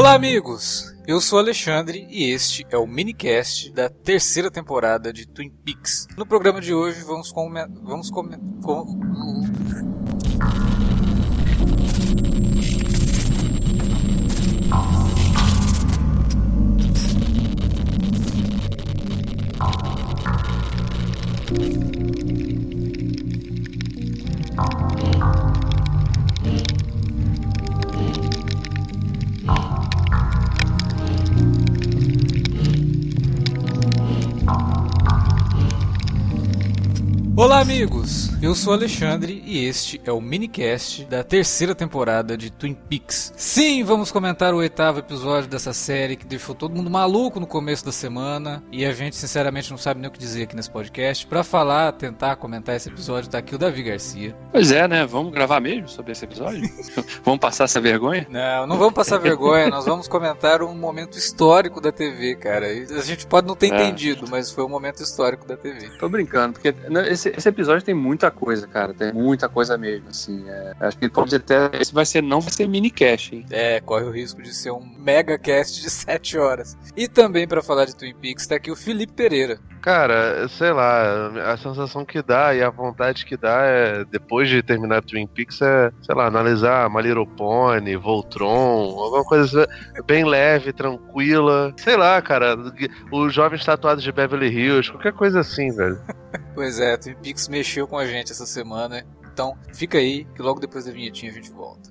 Olá, amigos! Eu sou Alexandre e este é o minicast da terceira temporada de Twin Peaks. No programa de hoje vamos comentar. Vamos come... com... Olá, amigos! Eu sou Alexandre e este é o minicast da terceira temporada de Twin Peaks. Sim, vamos comentar o oitavo episódio dessa série que deixou todo mundo maluco no começo da semana e a gente, sinceramente, não sabe nem o que dizer aqui nesse podcast. Para falar, tentar comentar esse episódio, tá aqui o Davi Garcia. Pois é, né? Vamos gravar mesmo sobre esse episódio? vamos passar essa vergonha? Não, não vamos passar vergonha, nós vamos comentar um momento histórico da TV, cara. A gente pode não ter é. entendido, mas foi um momento histórico da TV. Tô brincando, porque esse, esse episódio tem muita coisa, cara. Tem muita coisa mesmo, assim. É, acho que pode até. Esse vai ser, não vai ser mini cast, hein? É, corre o risco de ser um mega cast de 7 horas. E também, para falar de Twin Peaks, tá aqui o Felipe Pereira. Cara, sei lá, a sensação que dá e a vontade que dá é, depois de terminar Twin Peaks, é, sei lá, analisar My Little Pony, Voltron, alguma coisa bem leve, tranquila. Sei lá, cara, os jovens tatuados de Beverly Hills, qualquer coisa assim, velho. pois é, Twin Peaks mexeu com a gente essa semana. Então, fica aí, que logo depois da vinhetinha a gente volta.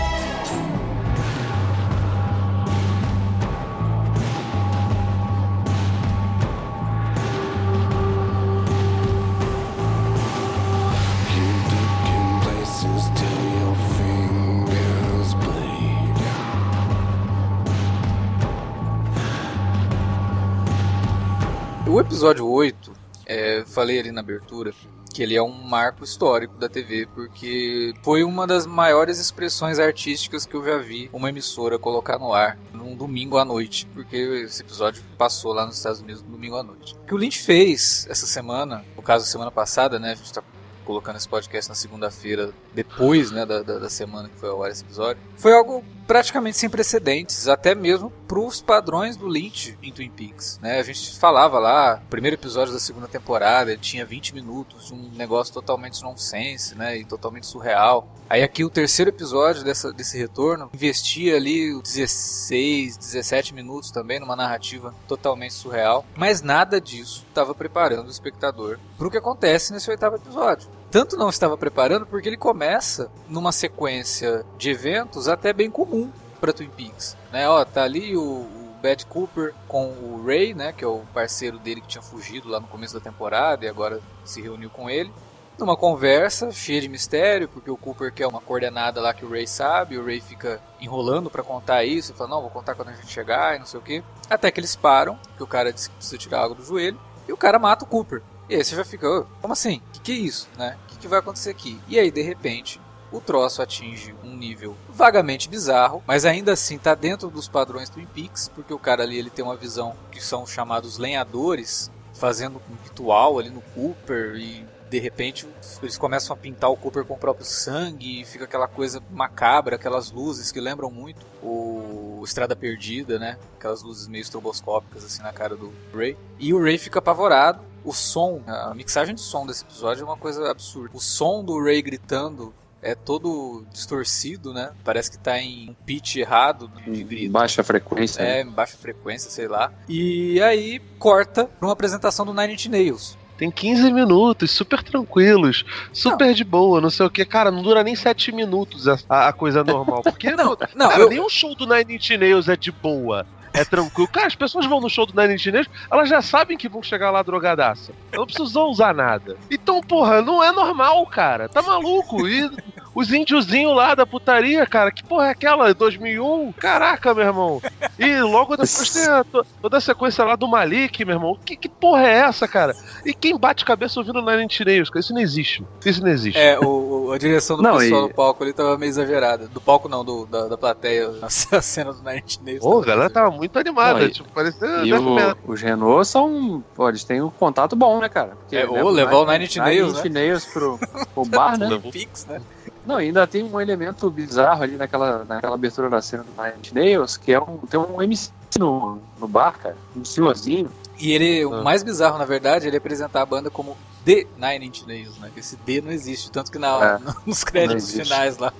O episódio 8, é, falei ali na abertura, que ele é um marco histórico da TV, porque foi uma das maiores expressões artísticas que eu já vi uma emissora colocar no ar num domingo à noite, porque esse episódio passou lá nos Estados Unidos no domingo à noite. O que o Lynch fez essa semana, no caso semana passada, né, a gente tá colocando esse podcast na segunda-feira, depois né, da, da, da, semana que foi ao ar esse episódio, foi algo praticamente sem precedentes, até mesmo para os padrões do Lynch em Twin Peaks. Né? A gente falava lá, primeiro episódio da segunda temporada, ele tinha 20 minutos de um negócio totalmente nonsense né, e totalmente surreal. Aí aqui o terceiro episódio dessa, desse retorno investia ali 16, 17 minutos também numa narrativa totalmente surreal, mas nada disso estava preparando o espectador para o que acontece nesse oitavo episódio tanto não estava preparando porque ele começa numa sequência de eventos até bem comum para Twin Peaks, né? Ó, tá ali o, o Bad Cooper com o Ray, né, que é o parceiro dele que tinha fugido lá no começo da temporada e agora se reuniu com ele. Numa conversa cheia de mistério, porque o Cooper quer uma coordenada lá que o Ray sabe, o Ray fica enrolando para contar isso, fala, não, vou contar quando a gente chegar e não sei o que. Até que eles param, que o cara disse que precisa tirar água do joelho, e o cara mata o Cooper. E aí você já fica, oh, como assim? O que, que é isso? Né? O que, que vai acontecer aqui? E aí, de repente, o troço atinge um nível vagamente bizarro, mas ainda assim está dentro dos padrões Twin Peaks, porque o cara ali ele tem uma visão que são chamados lenhadores, fazendo um ritual ali no Cooper e de repente eles começam a pintar o Cooper com o próprio sangue e fica aquela coisa macabra, aquelas luzes que lembram muito o Estrada Perdida, né? Aquelas luzes meio estroboscópicas assim na cara do Ray. E o Ray fica apavorado. O som, a mixagem de som desse episódio é uma coisa absurda. O som do Ray gritando é todo distorcido, né? Parece que tá em um pitch errado de grito. Baixa frequência. É, né? baixa frequência, sei lá. E aí corta pra uma apresentação do Nine Inch Nails. Tem 15 minutos, super tranquilos, super não. de boa, não sei o que. Cara, não dura nem 7 minutos a, a coisa normal. Porque, não, não, cara, eu... nem o show do Nine Inch Nails é de boa. É tranquilo. Cara, as pessoas vão no show do Nine Inch Nails, elas já sabem que vão chegar lá drogadaça. Não precisam usar nada. Então, porra, não é normal, cara. Tá maluco? E os índiozinhos lá da putaria, cara, que porra é aquela? 2001? Caraca, meu irmão. E logo depois tem a, toda a sequência lá do Malik, meu irmão. Que, que porra é essa, cara? E quem bate cabeça ouvindo Nine Inch Nails? Isso não existe. Isso não existe. É, o, a direção do não, pessoal e... do palco ali tava meio exagerada. Do palco não, do, da, da plateia, a cena do Nine Inch Nails. Pô, galera tava muito animada. Não, tipo, parecia... E o, os Renault são... Pô, eles têm um contato bom, né, cara? Porque, é, né, ou levar o Nine Inch Nails, Nine Inch Nails pro, pro bar, né? Pix, né? Não, ainda tem um elemento bizarro ali naquela, naquela abertura da cena do Nine Inch Nails, que é um, tem um MC no, no bar, cara, um senhorzinho. E ele, o ah. mais bizarro, na verdade, ele apresentar a banda como The Nine Inch Nails, né? Esse D não existe, tanto que na, é, nos créditos finais lá,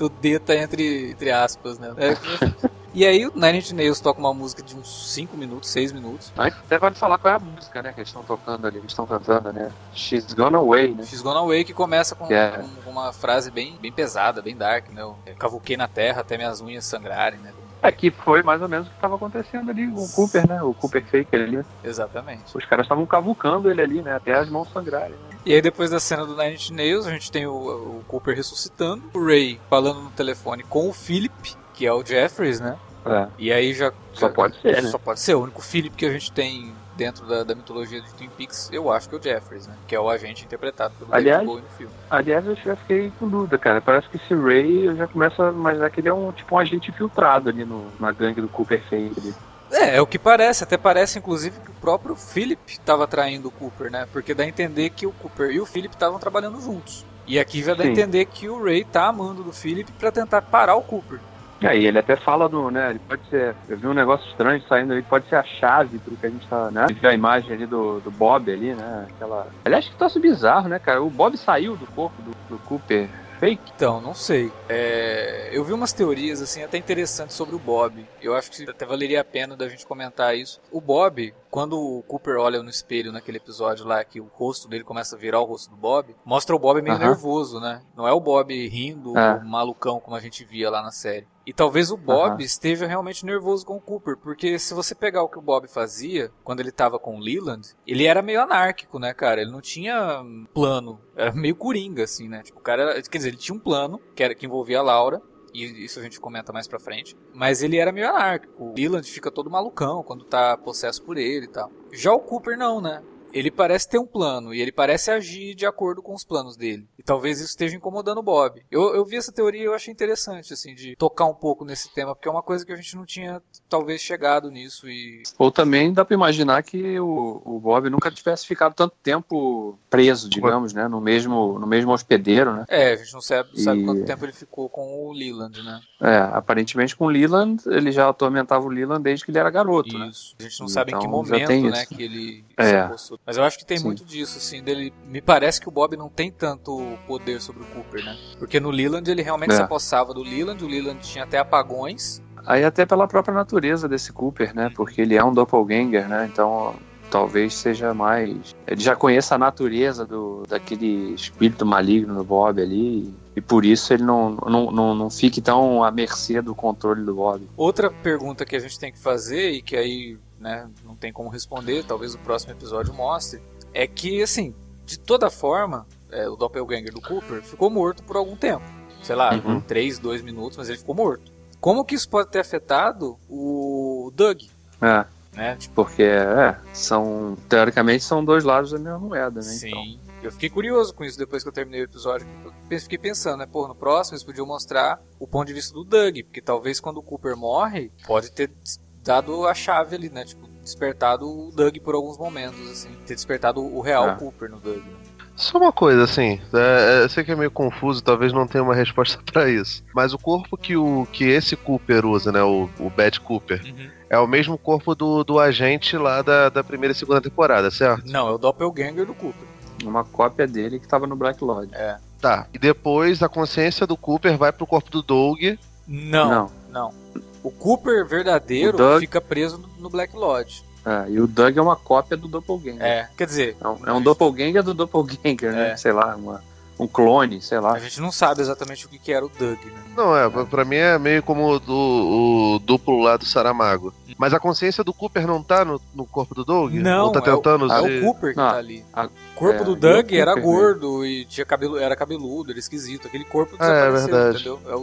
o D tá entre, entre aspas, né? É, e aí o Nine Inch Nails toca uma música de uns 5 minutos, 6 minutos. Até vale falar qual é a música, né, que eles estão tocando ali, eles estão cantando, né? She's Gone Away, né? She's Gone Away, que começa com, yeah. com uma frase bem, bem pesada, bem dark, né? Eu cavuquei na terra até minhas unhas sangrarem, né? É que foi mais ou menos o que estava acontecendo ali com o Cooper, né? O Cooper Faker ali. Exatamente. Os caras estavam cavucando ele ali, né? Até as mãos sangrarem. Né? E aí depois da cena do Nine Inch Nails, a gente tem o, o Cooper ressuscitando, o Ray falando no telefone com o Philip, que é o Jeffries, né? É. E aí já. Só já, pode ser, né? Só pode ser. O único Philip que a gente tem dentro da, da, mitologia de Twin Peaks, eu acho que é o Jeffries, né? Que é o agente interpretado pelo aliás, David Bowie no filme. Aliás, eu já fiquei com dúvida, cara. Parece que esse Ray eu já começo a imaginar que ele é um tipo um agente infiltrado ali no, na gangue do Cooper Fake. É, é o que parece. Até parece, inclusive, que o próprio Philip estava traindo o Cooper, né? Porque dá a entender que o Cooper e o Philip estavam trabalhando juntos. E aqui já dá Sim. a entender que o Ray tá amando do Philip para tentar parar o Cooper. Aí ele até fala do, né? Ele pode ser. Eu vi um negócio estranho saindo ali, pode ser a chave pro que a gente tá, né? A imagem ali do, do Bob ali, né? Aquela. Aliás, que troço bizarro, né, cara? O Bob saiu do corpo do, do Cooper fake? Então, não sei. É, eu vi umas teorias assim até interessantes sobre o Bob. Eu acho que até valeria a pena da gente comentar isso. O Bob, quando o Cooper olha no espelho naquele episódio lá que o rosto dele começa a virar o rosto do Bob, mostra o Bob meio uh -huh. nervoso, né? Não é o Bob rindo, é. malucão como a gente via lá na série. E talvez o Bob uhum. esteja realmente nervoso com o Cooper, porque se você pegar o que o Bob fazia quando ele tava com o Leland, ele era meio anárquico, né, cara? Ele não tinha plano, era meio coringa, assim, né? Tipo, o cara, era, quer dizer, ele tinha um plano que, era, que envolvia a Laura, e isso a gente comenta mais pra frente. Mas ele era meio anárquico. O Leland fica todo malucão quando tá possesso por ele e tal. Já o Cooper não, né? Ele parece ter um plano e ele parece agir de acordo com os planos dele. E talvez isso esteja incomodando o Bob. Eu, eu vi essa teoria e eu achei interessante, assim, de tocar um pouco nesse tema, porque é uma coisa que a gente não tinha talvez chegado nisso e... Ou também dá para imaginar que o, o Bob nunca tivesse ficado tanto tempo preso, digamos, né, no mesmo, no mesmo hospedeiro, né? É, a gente não sabe, e... sabe quanto tempo ele ficou com o Leland, né? É, aparentemente com o Leland, ele já atormentava o Leland desde que ele era garoto, isso. né? Isso, a gente não então, sabe em que momento, né, que ele é. Mas eu acho que tem Sim. muito disso, assim, dele. Me parece que o Bob não tem tanto poder sobre o Cooper, né? Porque no Leland ele realmente é. se apossava do Leland, o Leland tinha até apagões. Aí até pela própria natureza desse Cooper, né? Porque ele é um doppelganger, né? Então talvez seja mais. Ele já conheça a natureza do, daquele espírito maligno no Bob ali. E por isso ele não, não, não, não fique tão à mercê do controle do Bob. Outra pergunta que a gente tem que fazer, e que aí né, não tem como responder, talvez o próximo episódio mostre, é que, assim, de toda forma, é, o Doppelganger do Cooper ficou morto por algum tempo. Sei lá, uhum. 3, 2 minutos, mas ele ficou morto. Como que isso pode ter afetado o Doug? É. Né? Tipo, Porque, é, são, teoricamente, são dois lados da mesma moeda, né? Sim. Então. Eu fiquei curioso com isso depois que eu terminei o episódio. Eu fiquei pensando, né? Pô, no próximo eles podiam mostrar o ponto de vista do Doug. Porque talvez quando o Cooper morre, pode ter dado a chave ali, né? Tipo, despertado o Doug por alguns momentos, assim. Ter despertado o real é. Cooper no Doug. Né? Só uma coisa, assim, é, é, eu sei que é meio confuso, talvez não tenha uma resposta para isso. Mas o corpo que, o, que esse Cooper usa, né? O, o Bad Cooper, uhum. é o mesmo corpo do, do agente lá da, da primeira e segunda temporada, certo? Não, é o Doppelganger do Cooper. Uma cópia dele que tava no Black Lodge. É. Tá. E depois a consciência do Cooper vai pro corpo do Doug. Não. Não. não. O Cooper verdadeiro o Doug... fica preso no Black Lodge. É, e o Doug é uma cópia do Doppelganger. É, quer dizer. É um, é um Doppelganger do Doppelganger, né? É. Sei lá, uma, um clone, sei lá. A gente não sabe exatamente o que, que era o Doug, né? Não, é, pra mim é meio como o, do, o duplo lá do Saramago. Mas a consciência do Cooper não tá no, no corpo do Doug? Não, Ou tá é o- tentando É ser- o Cooper que Não, tá ali. a- O corpo é, do Doug o era Cooper, gordo e tinha cabelo, era cabeludo, era esquisito. Aquele corpo Ah, é desapareceu, verdade. entendeu? É o...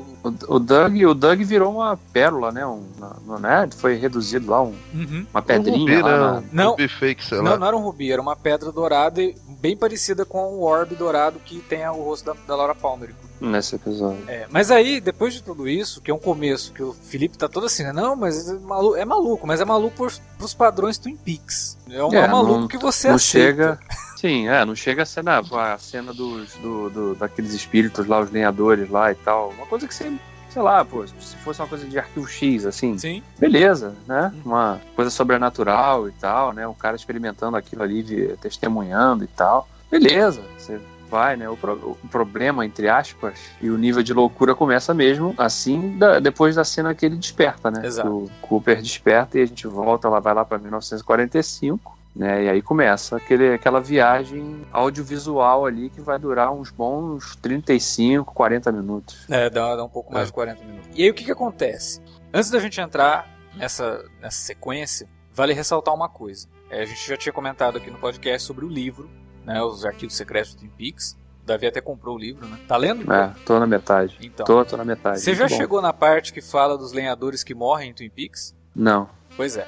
O, o Doug, o Doug virou uma pérola, né? Um, não, né? Foi reduzido lá, um- Uhum. uma Um pedrinha rubi, lá. né? na- Um Não. rubi fake, sei Não, lá. não era um rubi, era uma pedra dourada e bem parecida com o orbe dourado que tem o rosto da, da Laura Palmer. nesse episódio. É, mas aí, depois de tudo isso, que é um começo, que o Felipe tá todo assim, né? Não, mas é maluco, é maluco mas é maluco por, pros padrões Twin Peaks. É um, É, é um maluco não- que você não aceita. chega. Sim, é, não chega a cena, a cena dos, do, do- daqueles espíritos lá, os lenhadores lá e tal. Uma coisa que você, sei lá, pô, se fosse uma coisa de arquivo X, assim, Sim, beleza, né? Uhum. Uma coisa sobrenatural e tal, né? O cara experimentando aquilo ali, de- testemunhando e tal. Beleza, você vai, né? O, pro- o problema, entre aspas, e o nível de loucura começa mesmo assim, da- depois da cena que ele desperta, né? Exato. O Cooper desperta e a gente volta, lá vai lá pra 1945. Né, e aí começa aquele, aquela viagem audiovisual ali que vai durar uns bons 35, 40 minutos. é, dá, dá um pouco mais É. de 40 minutos. E aí o que que acontece? Antes da gente entrar nessa, nessa sequência, vale ressaltar uma coisa. É, a gente já tinha comentado aqui no podcast sobre o livro, né? Os arquivos secretos do Twin Peaks. O Davi até comprou o livro, né? Tá lendo? É, tô na metade. Então. Tô, tô na metade. Você já bom. chegou na parte que fala dos lenhadores que morrem em Twin Peaks? Não. Pois é.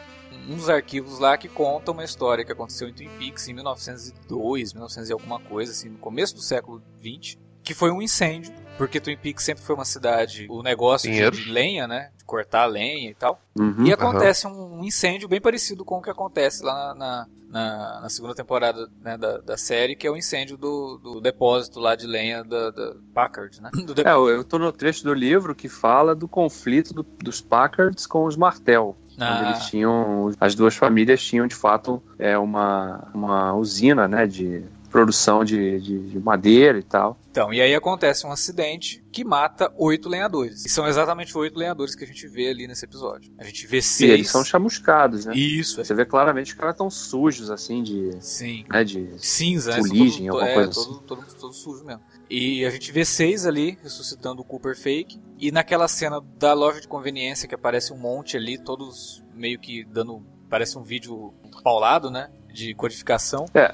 Um dos arquivos lá que conta uma história que aconteceu em Twin Peaks em 1902, 1900 e alguma coisa, assim, no começo do século 20, que foi um incêndio, porque Twin Peaks sempre foi uma cidade, o negócio de, de lenha, né, de cortar lenha e tal, Uhum. e acontece um incêndio bem parecido com o que acontece lá na, na, na segunda temporada né, da, da série, que é o incêndio do, do depósito lá de lenha da, da Packard, né? Do É, eu tô no trecho do livro que fala do conflito do- dos Packards com os Martel. Ah. eles tinham, as duas famílias tinham de fato é, uma, uma usina né, de produção de, de, de madeira e tal. Então, e aí acontece um acidente que mata oito lenhadores. E são exatamente oito lenhadores que a gente vê ali nesse episódio. A gente vê E seis. eles são chamuscados, né? Isso, Você vê claramente que os caras estão sujos, assim, de. sim. Né, de Cinza, né? Fuligem, São alguma é, coisa todo, todo, todo sujo mesmo. E a gente vê seis ali ressuscitando o Cooper Fake. E naquela cena da loja de conveniência que aparece um monte ali, todos meio que dando. Parece um vídeo paulado, né? De codificação. É,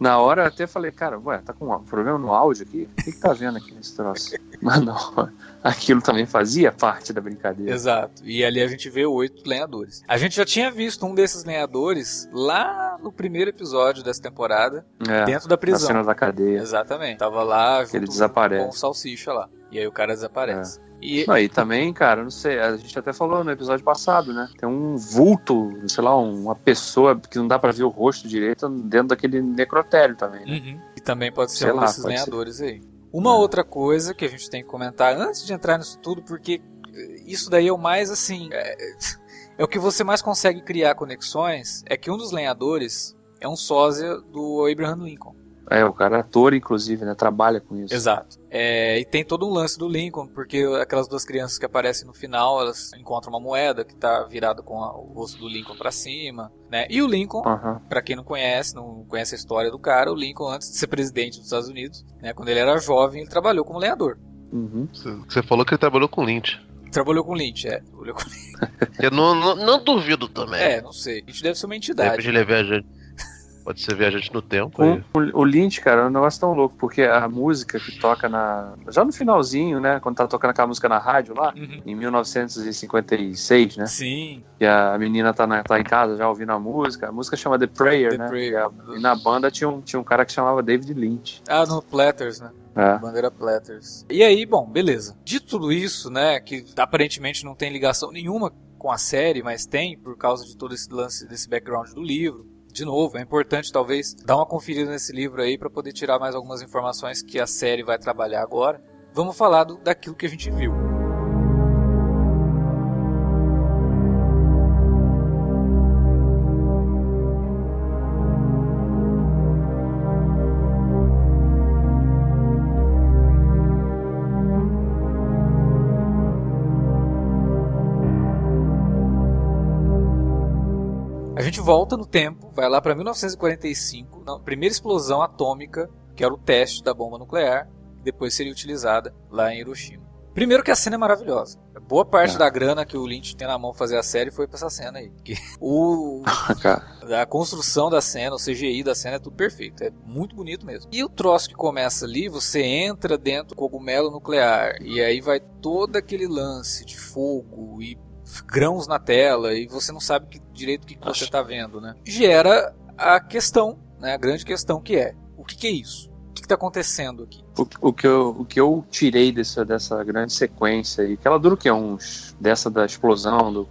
na, na hora eu até falei, cara, ué, tá com um problema no áudio aqui? O que, que tá vendo aqui nesse troço? Mas não, aquilo também fazia parte da brincadeira. Exato. E ali a gente vê oito lenhadores. A gente já tinha visto um desses lenhadores lá no primeiro episódio dessa temporada, É, dentro da na prisão. cena da cadeia. Exatamente. Tava lá ele junto desaparece. com o Salsicha lá. E aí o cara desaparece. E Não, e também, cara, não sei, a gente até falou no episódio passado, né? Tem um vulto, sei lá, uma pessoa que não dá pra ver o rosto direito dentro daquele necrotério também, né? Uhum. E também pode ser Sei um lá, desses lenhadores aí. Uma É. outra coisa que a gente tem que comentar antes de entrar nisso tudo, porque isso daí é o mais assim. É, é o que você mais consegue criar conexões. É que um dos lenhadores é um sósia do Abraham Lincoln. É, o cara é ator, inclusive, né? Trabalha com isso. Exato. É, e tem todo um lance do Lincoln, porque aquelas duas crianças que aparecem no final, elas encontram uma moeda que tá virada com a- o rosto do Lincoln pra cima, né? E o Lincoln, Aham. Pra quem não conhece, não conhece a história do cara, o Lincoln, antes de ser presidente dos Estados Unidos, né, quando ele era jovem, ele trabalhou como lenhador. Uhum. Você falou que ele trabalhou com Lynch. Trabalhou com Lynch, é. Trabalhou com... Eu não, não, não duvido também. É, não sei. Lynch deve ser uma De entidade. repente ele é viajante. Pode ser viajante no tempo. O, o, o Lynch, cara, é um negócio tão louco, porque a música que toca na. Já no finalzinho, né? Quando tá tocando aquela música na rádio lá, Uhum. em 1956, né? Sim, E a menina tá, na- tá em casa já ouvindo a música. A música chama The Prayer, The né? Prayer. E, a- e na banda tinha um, tinha um cara que chamava David Lynch. Ah, no Platters, né? É. Bandeira Platters. E aí, bom, beleza. De tudo isso, né, que aparentemente não tem ligação nenhuma com a série, mas tem por causa de todo esse lance, desse background do livro. De novo, é importante talvez dar uma conferida nesse livro aí para poder tirar mais algumas informações que a série vai trabalhar agora. Vamos falar do, daquilo que a gente viu. Volta no tempo, vai lá para 1945, na primeira explosão atômica que era o teste da bomba nuclear, que depois seria utilizada lá em Hiroshima. Primeiro que a cena é maravilhosa. Boa parte é. da grana que o Lynch tem na mão fazer a série foi pra essa cena aí. o, a construção da cena, o CGI da cena é tudo perfeito. É muito bonito mesmo. E o troço que começa ali, você entra dentro do cogumelo nuclear. E aí vai todo aquele lance de fogo e grãos na tela. E você não sabe que, direito o que, que você tá vendo, né? Gera a questão, né? A grande questão que é: o que, que é isso? O que está acontecendo aqui? O, o, que eu, o que eu tirei dessa, dessa grande sequência aí, que ela dura o quê? Uns. dessa da explosão, do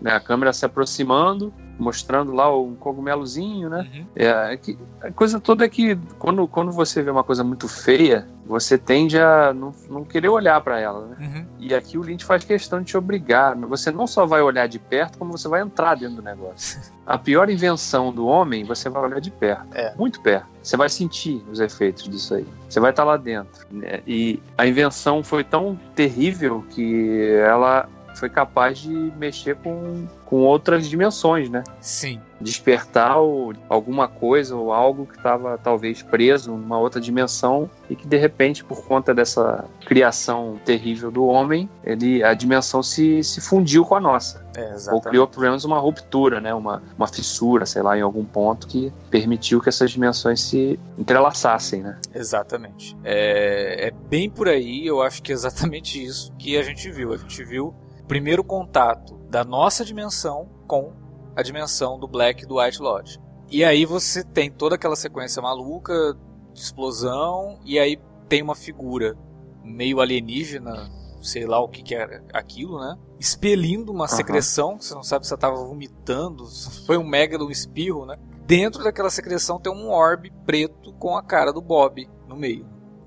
né, a câmera se aproximando, mostrando lá o cogumelozinho, né? Uhum. É, é, que, a coisa toda é que quando, quando você vê uma coisa muito feia, você tende a não, não querer olhar para ela, né? Uhum. E aqui o Lynch faz questão de te obrigar. Você não só vai olhar de perto, como você vai entrar dentro do negócio. a pior invenção do homem, você vai olhar de perto. É. Muito perto. Você vai sentir os efeitos disso aí. Você vai estar lá dentro. E a invenção foi tão terrível que ela foi capaz de mexer com, com outras dimensões, né? Sim. Despertar o, alguma coisa ou algo que estava talvez preso numa outra dimensão e que de repente, por conta dessa criação terrível do homem, ele, a dimensão se, se fundiu com a nossa. É, ou criou pelo menos uma ruptura, né? Uma, uma fissura, sei lá, em algum ponto que permitiu que essas dimensões se entrelaçassem, né? Exatamente. É, é bem por aí, eu acho que é exatamente isso que a gente viu. A gente viu primeiro contato da nossa dimensão com a dimensão do Black e do White Lodge. E aí você tem toda aquela sequência maluca de explosão e aí tem uma figura meio alienígena, sei lá o que, que é aquilo, né? Expelindo uma uhum. secreção, você não sabe se ela estava vomitando, foi um mega um espirro, né? Dentro daquela secreção tem um orbe preto com a cara do Bob no meio.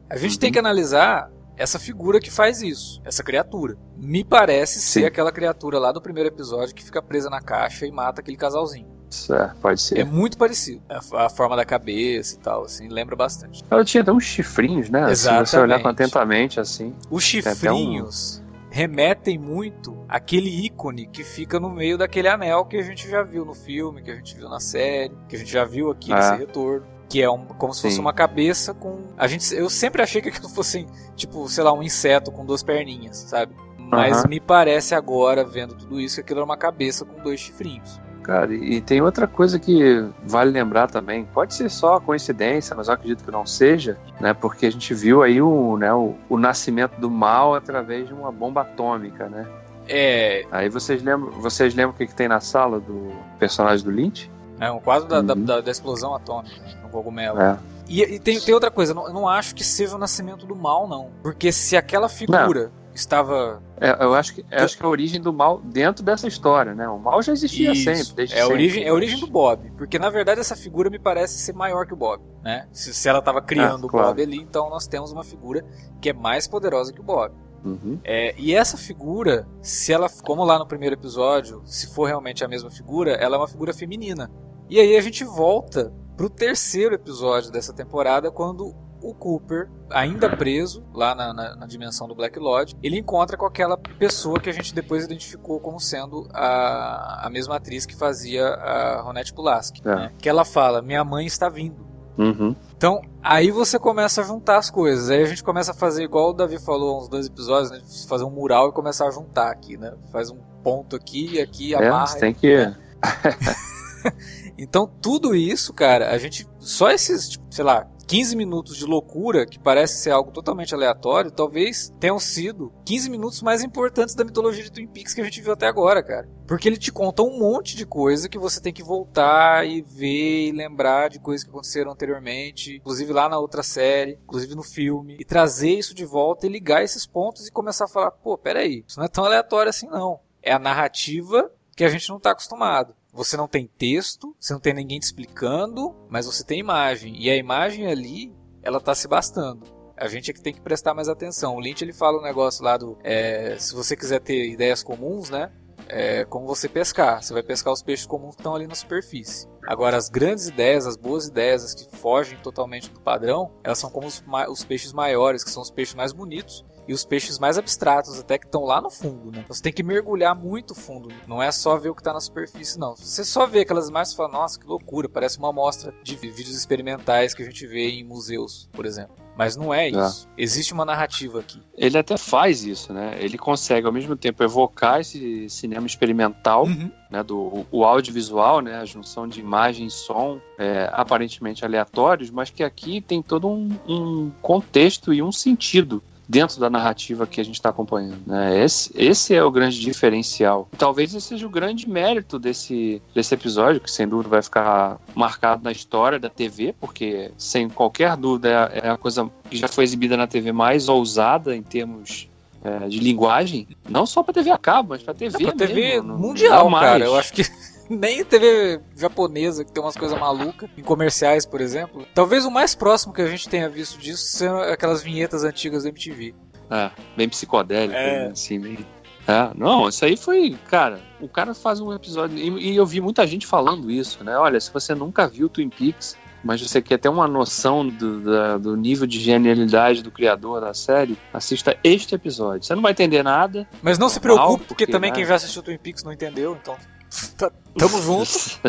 A gente uhum. tem que analisar essa figura que faz isso, essa criatura. Me parece Sim. ser aquela criatura lá do primeiro episódio que fica presa na caixa e mata aquele casalzinho. É, pode ser. É muito parecido. A, a, forma da cabeça e tal, assim, lembra bastante. Ela tinha até uns chifrinhos, né? Exatamente. Se você olhar atentamente, assim. Os chifrinhos um... remetem muito àquele ícone que fica no meio daquele anel que a gente já viu no filme, que a gente viu na série, que a gente já viu aqui é. nesse retorno que é um, como se fosse Sim. uma cabeça com. A gente, eu sempre achei que aquilo fosse, tipo, sei lá, um inseto com duas perninhas, sabe? Mas me parece agora, vendo tudo isso, que aquilo era uma cabeça com dois chifrinhos. Cara, e tem outra coisa que vale lembrar também. Pode ser só coincidência, mas eu acredito que não seja, né? Porque a gente viu aí o, né, o, o nascimento do mal através de uma bomba atômica, né? É. Aí vocês lembram, vocês lembram o que, que tem na sala do personagem do Lynch? É um quadro da, uhum. da, da, explosão atômica no cogumelo. É. E, e, tem, tem outra coisa, eu não, não acho que seja o nascimento do mal, não. Porque se aquela figura não. estava. É, eu acho que, eu acho que é a origem do mal dentro dessa história, né? O mal já existia Isso. sempre, desde é a sempre. Origem, é a origem do Bob. Porque na verdade essa figura me parece ser maior que o Bob, né? Se, se ela estava criando o claro. Bob ali, então nós temos uma figura que é mais poderosa que o Bob. Uhum. É, e essa figura, se ela, como lá no primeiro episódio, se for realmente a mesma figura, ela é uma figura feminina. E aí a gente volta pro terceiro episódio dessa temporada, quando o Cooper, ainda preso lá na, na, na, dimensão do Black Lodge, ele encontra com aquela pessoa que a gente depois identificou como sendo a, a mesma atriz que fazia a Ronette Pulaski. É. Né? Que ela fala: Minha mãe está vindo. Uhum. Então, aí você começa a juntar as coisas. Aí a gente começa a fazer igual o Davi falou uns dois episódios, né? fazer um mural e começar a juntar aqui, né? Faz um ponto aqui e aqui, amarra. É, tem que. Né? Então, tudo isso, cara, a gente. Só esses, tipo, sei lá, 15 minutos de loucura, que parece ser algo totalmente aleatório, talvez tenham sido 15 minutos mais importantes da mitologia de Twin Peaks que a gente viu até agora, cara. Porque ele te conta um monte de coisa que você tem que voltar e ver e lembrar de coisas que aconteceram anteriormente, inclusive lá na outra série, inclusive no filme, e trazer isso de volta e ligar esses pontos e começar a falar: pô, peraí, isso não é tão aleatório assim não. É a narrativa que a gente não está acostumado. Você não tem texto, você não tem ninguém te explicando, mas você tem imagem. E a imagem ali, ela tá se bastando. A gente é que tem que prestar mais atenção. O Lynch ele fala um negócio lá do. É, se você quiser ter ideias comuns, né? É como você pescar. Você vai pescar os peixes comuns que estão ali na superfície. Agora, as grandes ideias, as boas ideias, as que fogem totalmente do padrão, elas são como os, os peixes maiores, que são os peixes mais bonitos e os peixes mais abstratos, até que estão lá no fundo, né? Então você tem que mergulhar muito fundo. Não é só ver o que está na superfície, não. Você só vê aquelas imagens e fala, nossa, que loucura, parece uma amostra de vídeos experimentais que a gente vê em museus, por exemplo. Mas não é isso. É. Existe uma narrativa aqui. Ele até faz isso, né? Ele consegue ao mesmo tempo evocar esse cinema experimental, uhum. né? Do o audiovisual, né? A junção de imagem e som, é, aparentemente aleatórios, mas que aqui tem todo um, um contexto e um sentido dentro da narrativa que a gente está acompanhando. Né? Esse, esse é o grande diferencial. Talvez esse seja o grande mérito desse, desse episódio, que sem dúvida vai ficar marcado na história da TV, porque sem qualquer dúvida é, é a coisa que já foi exibida na TV mais ousada em termos é, de linguagem, não só para TV a cabo, mas para TV, é, TV mesmo, mundial, cara. Eu acho que nem TV japonesa, que tem umas coisas malucas, em comerciais, por exemplo. Talvez o mais próximo que a gente tenha visto disso sendo aquelas vinhetas antigas da MTV. É, bem psicodélico, é. Né, assim, meio... É, não, isso aí foi, cara, o cara faz um episódio, e, e, eu vi muita gente falando isso, né? Olha, se você nunca viu Twin Peaks, mas você quer ter uma noção do, da, do nível de genialidade do criador da série, assista este episódio. Você não vai entender nada. Mas não se preocupe, porque, porque também né? quem já assistiu Twin Peaks não entendeu, então. Tamo junto.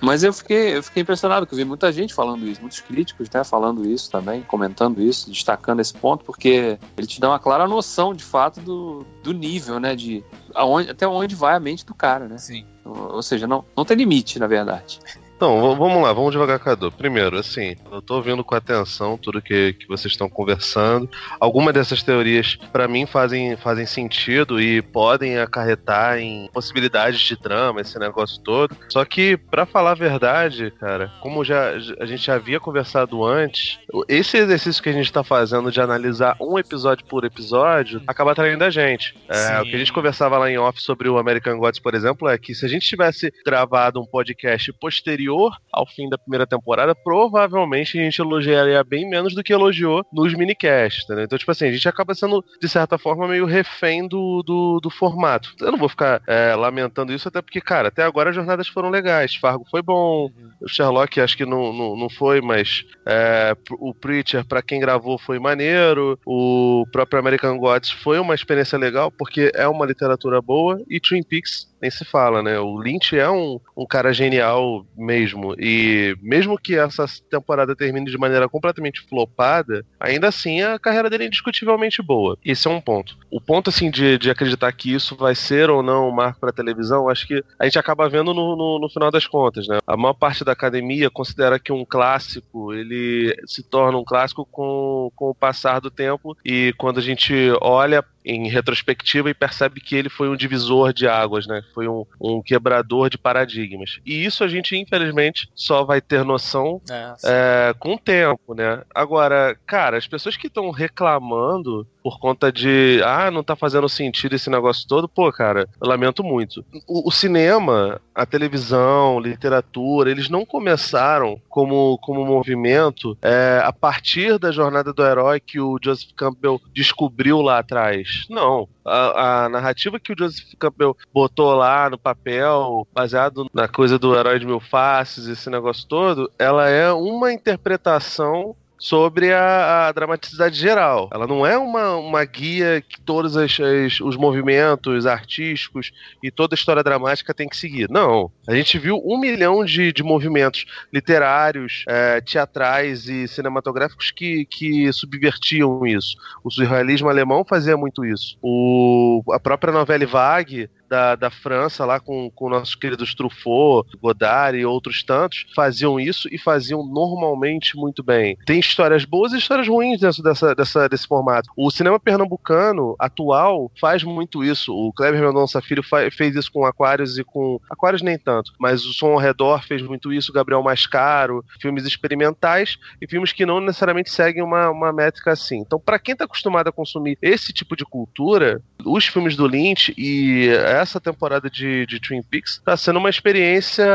Mas eu fiquei, eu fiquei impressionado, que eu vi muita gente falando isso, muitos críticos né, falando isso também, comentando isso, destacando esse ponto, porque ele te dá uma clara noção, de fato, do, do nível, né? De aonde, até onde vai a mente do cara, né? Sim. Ou, ou seja, não, não tem limite, na verdade. Então, vamos lá, vamos devagar, Cadu. Primeiro, assim, eu tô ouvindo com atenção tudo que, que vocês estão conversando. Algumas dessas teorias, para mim, fazem, fazem sentido e podem acarretar em possibilidades de trama, esse negócio todo. Só que, para falar a verdade, cara, como já a gente já havia conversado antes, esse exercício que a gente tá fazendo de analisar um episódio por episódio acaba atraindo a gente. É, o que a gente conversava lá em off sobre o American Gods, por exemplo, é que se a gente tivesse gravado um podcast posterior anterior ao fim da primeira temporada, provavelmente a gente elogiaria bem menos do que elogiou nos minicasts, né? Então, tipo assim, a gente acaba sendo, de certa forma, meio refém do, do, do formato. Eu não vou ficar é, lamentando isso, até porque, cara, até agora as jornadas foram legais. Fargo foi bom, o Sherlock acho que não, não, não foi, mas é, o Preacher, para quem gravou, foi maneiro. O próprio American Gods foi uma experiência legal, porque é uma literatura boa, e Twin Peaks nem se fala, né? O Lynch é um, um cara genial mesmo. E mesmo que essa temporada termine de maneira completamente flopada, ainda assim a carreira dele é indiscutivelmente boa. Esse é um ponto. O ponto, assim, de, de acreditar que isso vai ser ou não um marco para televisão, acho que a gente acaba vendo no, no, no, final das contas, né? A maior parte da academia considera que um clássico ele se torna um clássico com, com o passar do tempo e quando a gente olha em retrospectiva e percebe que ele foi um divisor de águas, né? Foi um, um quebrador de paradigmas. E isso a gente, infelizmente, só vai ter noção é, é, com o tempo, né? Agora, cara, as pessoas que estão reclamando por conta de, ah, não tá fazendo sentido esse negócio todo, pô, cara, eu lamento muito. O, o cinema, a televisão, literatura, eles não começaram como, como movimento é, a partir da jornada do herói que o Joseph Campbell descobriu lá atrás. Não. A, a, narrativa que o Joseph Campbell botou lá no papel, baseado na coisa do herói de mil faces, esse negócio todo, ela é uma interpretação sobre a, a, dramaticidade geral. Ela não é uma, uma guia que todos as, as, os movimentos artísticos e toda a história dramática tem que seguir. Não. A gente viu um milhão de, de movimentos literários, é, teatrais e cinematográficos que, que subvertiam isso. O surrealismo alemão fazia muito isso. O, a própria novela Vague da, da França, lá com, com nossos queridos Truffaut, Godard e outros tantos, faziam isso e faziam normalmente muito bem. Tem histórias boas e histórias ruins dentro dessa, dessa, desse formato. O cinema pernambucano atual faz muito isso. O Kleber Mendonça Filho fez isso com Aquários e com. Aquários nem tanto, mas o Som ao Redor fez muito isso, Gabriel Mascaro, filmes experimentais e filmes que não necessariamente seguem uma, uma métrica assim. Então, para quem está acostumado a consumir esse tipo de cultura, os filmes do Lynch e essa temporada de, de Twin Peaks está sendo uma experiência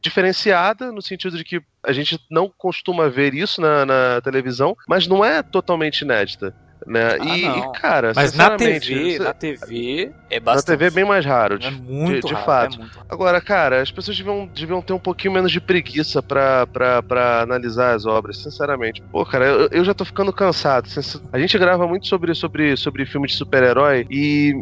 diferenciada, no sentido de que a gente não costuma ver isso na, na televisão, mas não é totalmente inédita. Né? Ah, e, e, cara, Mas na TV, isso- na TV é na bastante. TV é bem mais raro, de, É muito de- de raro, fato. é muito raro. Agora, cara, as pessoas deviam, deviam ter um pouquinho menos de preguiça pra, pra, pra analisar as obras, sinceramente. Pô, cara, eu, eu já tô ficando cansado. A gente grava muito sobre, sobre, sobre filme de super-herói e,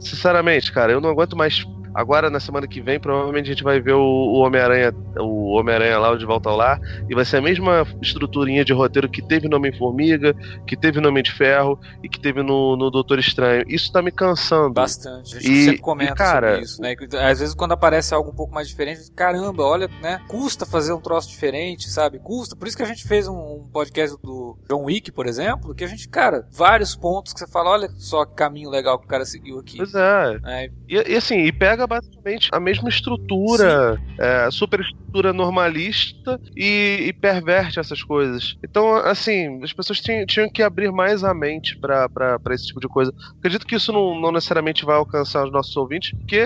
sinceramente, cara, eu não aguento mais. Agora, na semana que vem, provavelmente a gente vai ver o, Homem-Aranha, o Homem-Aranha lá, o De Volta ao Lar, e vai ser a mesma estruturinha de roteiro que teve no Homem-Formiga, que teve no Homem de Ferro e que teve no, no Doutor Estranho. Isso tá me cansando. Bastante. A gente E- sempre comenta e, cara, sobre isso, né? Às vezes quando aparece algo um pouco mais diferente, caramba, olha, né? Custa fazer um troço diferente, sabe? Custa. Por isso que a gente fez um, podcast do John Wick, por exemplo, que a gente, cara, vários pontos que você fala, olha só que caminho legal que o cara seguiu aqui. Pois é, né? E, e assim, e pega basicamente a mesma estrutura, é, super estrutura normalista e, e perverte essas coisas. Então, assim, as pessoas tinham, tinham que abrir mais a mente pra esse tipo de coisa. Acredito que isso não, não necessariamente vai alcançar os nossos ouvintes, porque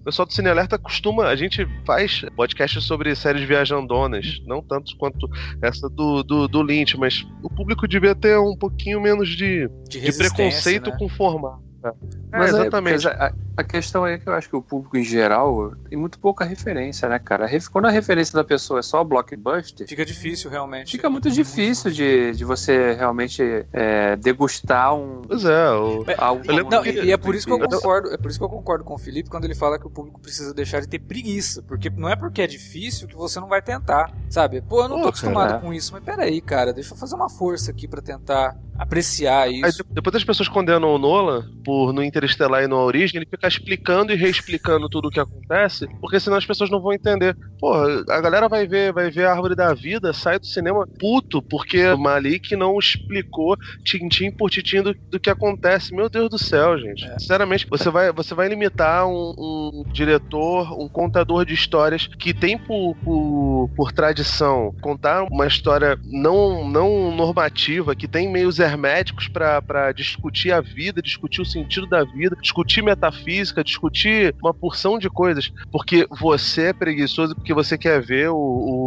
o pessoal do Cine Alerta costuma. A gente faz podcasts sobre séries viajandonas, não tanto quanto essa do, do, do Lynch, mas o público devia ter um pouquinho menos de, De, de preconceito né? com formato. É, Mas é, exatamente. a, a questão é que eu acho que o público em geral tem muito pouca referência, né, cara? Quando a referência da pessoa é só blockbuster, Fica difícil, realmente. fica muito difícil de, de você realmente é, degustar um Pois é, o, algo. eu lembro Não, que- e, e é por isso que eu Eu- concordo, é por isso que eu concordo com o Felipe quando ele fala que o público precisa deixar de ter preguiça, porque não é porque é difícil que você não vai tentar, sabe? Pô, eu não tô Pô, acostumado cara. com isso, mas peraí, cara, deixa eu fazer uma força aqui pra tentar apreciar Aí, isso. de- depois as pessoas condenam o Nolan por no Interestelar e no Origem, ele ficar explicando e reexplicando tudo o que acontece, porque senão as pessoas não vão entender. Pô, a galera vai ver, vai ver a Árvore da Vida, sai do cinema puto, porque o Malik não explicou tintim por tintim do, do que acontece. Meu Deus do céu, gente. É. Sinceramente, você vai, você vai limitar um, um diretor, um contador de histórias que tem por, por, por tradição contar uma história não, não normativa, que tem meios herméticos pra discutir a vida, discutir o sentido da vida, discutir metafísica, discutir uma porção de coisas, porque você é preguiçoso porque você quer ver o,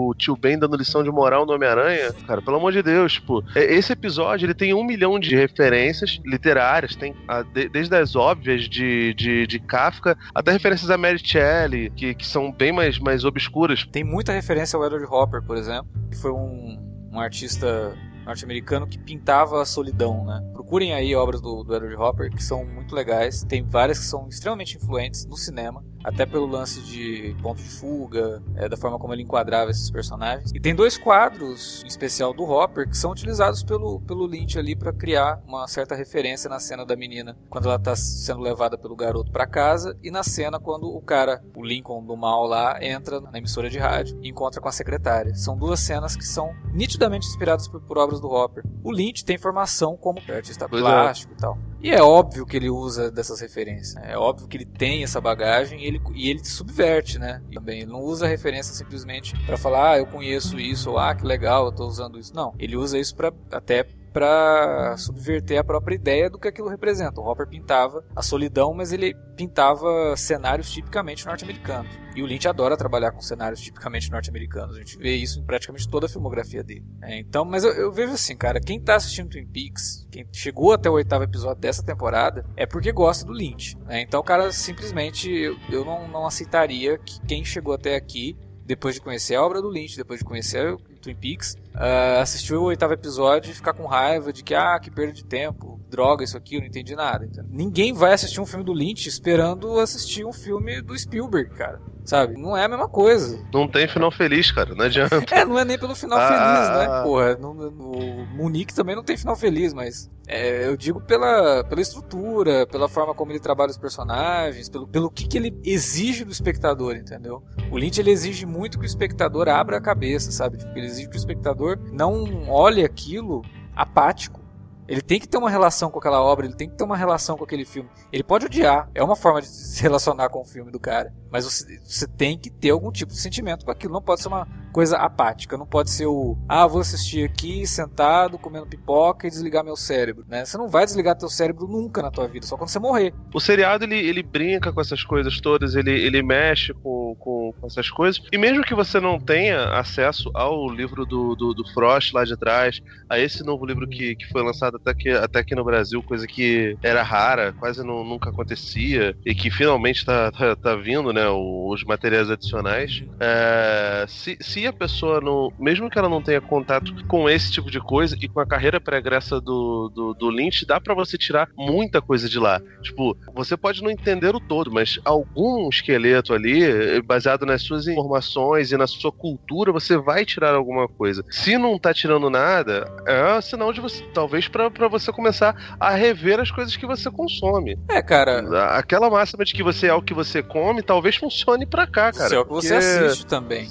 o tio Ben dando lição de moral no Homem-Aranha, cara, pelo amor de Deus, tipo, é- esse episódio ele tem um milhão de referências literárias, tem a- de- desde as óbvias de, de, de Kafka até referências a Mary Shelley, que, que são bem mais, mais obscuras. Tem muita referência ao Edward Hopper, por exemplo, que foi um, um artista norte-americano que pintava a solidão, né? Procurem aí obras do, do Edward Hopper, que são muito legais. Tem várias que são extremamente influentes no cinema, até pelo lance de ponto de fuga, é, da forma como ele enquadrava esses personagens. E tem dois quadros, em especial do Hopper, que são utilizados pelo, pelo Lynch ali para criar uma certa referência na cena da menina quando ela tá sendo levada pelo garoto para casa e na cena quando o cara, o Lincoln do mal lá, entra na emissora de rádio e encontra com a secretária. São duas cenas que são nitidamente inspiradas por, por obras do Hopper. O Lynch tem formação como artista Pois é. plástico e tal. E é óbvio que ele usa dessas referências. né? É óbvio que ele tem essa bagagem e ele, e ele subverte, né? Também ele não usa a referência simplesmente pra falar, ah, eu conheço isso, ou ah, que legal, eu tô usando isso. Não, ele usa isso para até para subverter a própria ideia do que aquilo representa. O Hopper pintava a solidão, mas ele pintava cenários tipicamente norte-americanos. E o Lynch adora trabalhar com cenários tipicamente norte-americanos. A gente vê isso em praticamente toda a filmografia dele. É, então, mas eu, eu vejo assim, cara, quem tá assistindo Twin Peaks, quem chegou até o oitavo episódio dessa temporada, é porque gosta do Lynch. né? Então, cara, simplesmente eu, eu não, não aceitaria que quem chegou até aqui depois de conhecer a obra do Lynch, depois de conhecer o Twin Peaks, ah, assistiu o oitavo episódio e ficar com raiva de que, ah, que perda de tempo, droga, isso aqui, eu não entendi nada. entendeu? Ninguém vai assistir um filme do Lynch esperando assistir um filme do Spielberg, cara. Sabe? Não é a mesma coisa. Não tem final feliz, cara, não adianta. É, não é nem pelo final Ah, feliz, né? Porra, no, no- o Munique também não tem final feliz, mas é, eu digo pela, pela estrutura, pela forma como ele trabalha os personagens, pelo, pelo que, que ele exige do espectador, entendeu? O Lynch ele exige muito que o espectador abra a cabeça, sabe? Tipo, ele exige que o espectador não olhe aquilo apático. Ele tem que ter uma relação com aquela obra, ele tem que ter uma relação com aquele filme. Ele pode odiar, é uma forma de se relacionar com o filme do cara. Mas você, você tem que ter algum tipo de sentimento com aquilo. Não pode ser uma coisa apática. Não pode ser o, ah, vou assistir aqui, sentado, comendo pipoca e desligar meu cérebro. Né? Você não vai desligar teu cérebro nunca na tua vida, só quando você morrer. O seriado, ele, ele brinca com essas coisas todas, ele, ele mexe com, com, com essas coisas. E mesmo que você não tenha acesso ao livro do, do, do Frost lá de trás, a esse novo livro que, que foi lançado até aqui, até aqui no Brasil, coisa que era rara, quase não, nunca acontecia, e que finalmente tá, tá, tá vindo, né, os materiais adicionais. É, se, se a pessoa, não, mesmo que ela não tenha contato com esse tipo de coisa e com a carreira pregressa do, do, do Lynch, dá para você tirar muita coisa de lá. Tipo, você pode não entender o todo, mas algum esqueleto ali, baseado nas suas informações e na sua cultura, você vai tirar alguma coisa. Se não tá tirando nada, é sinal de você, talvez para você começar a rever as coisas que você consome. É, cara. Aquela máxima de que você é o que você come, talvez funcione para cá, cara. Você é o que você assiste também.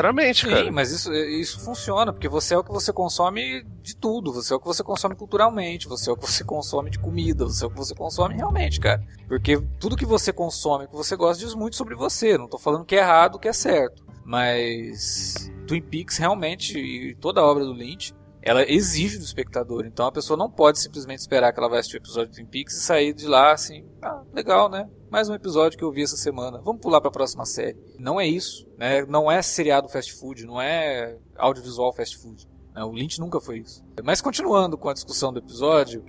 Sinceramente, Sim, cara. Sim, mas isso, isso funciona, porque você é o que você consome de tudo. Você é o que você consome culturalmente, você é o que você consome de comida, você é o que você consome realmente, cara. Porque tudo que você consome, que você gosta, diz muito sobre você. Não tô falando que é errado, que é certo. Mas Twin Peaks realmente, e toda a obra do Lynch, ela exige do espectador. Então a pessoa não pode simplesmente esperar que ela vai assistir o episódio de Twin Peaks e sair de lá assim, ah, legal, né? Mais um episódio que eu vi essa semana. Vamos pular para a próxima série. Não é isso, né? Não é seriado fast food, não é audiovisual fast food. Né? O Lynch nunca foi isso. Mas continuando com a discussão do episódio,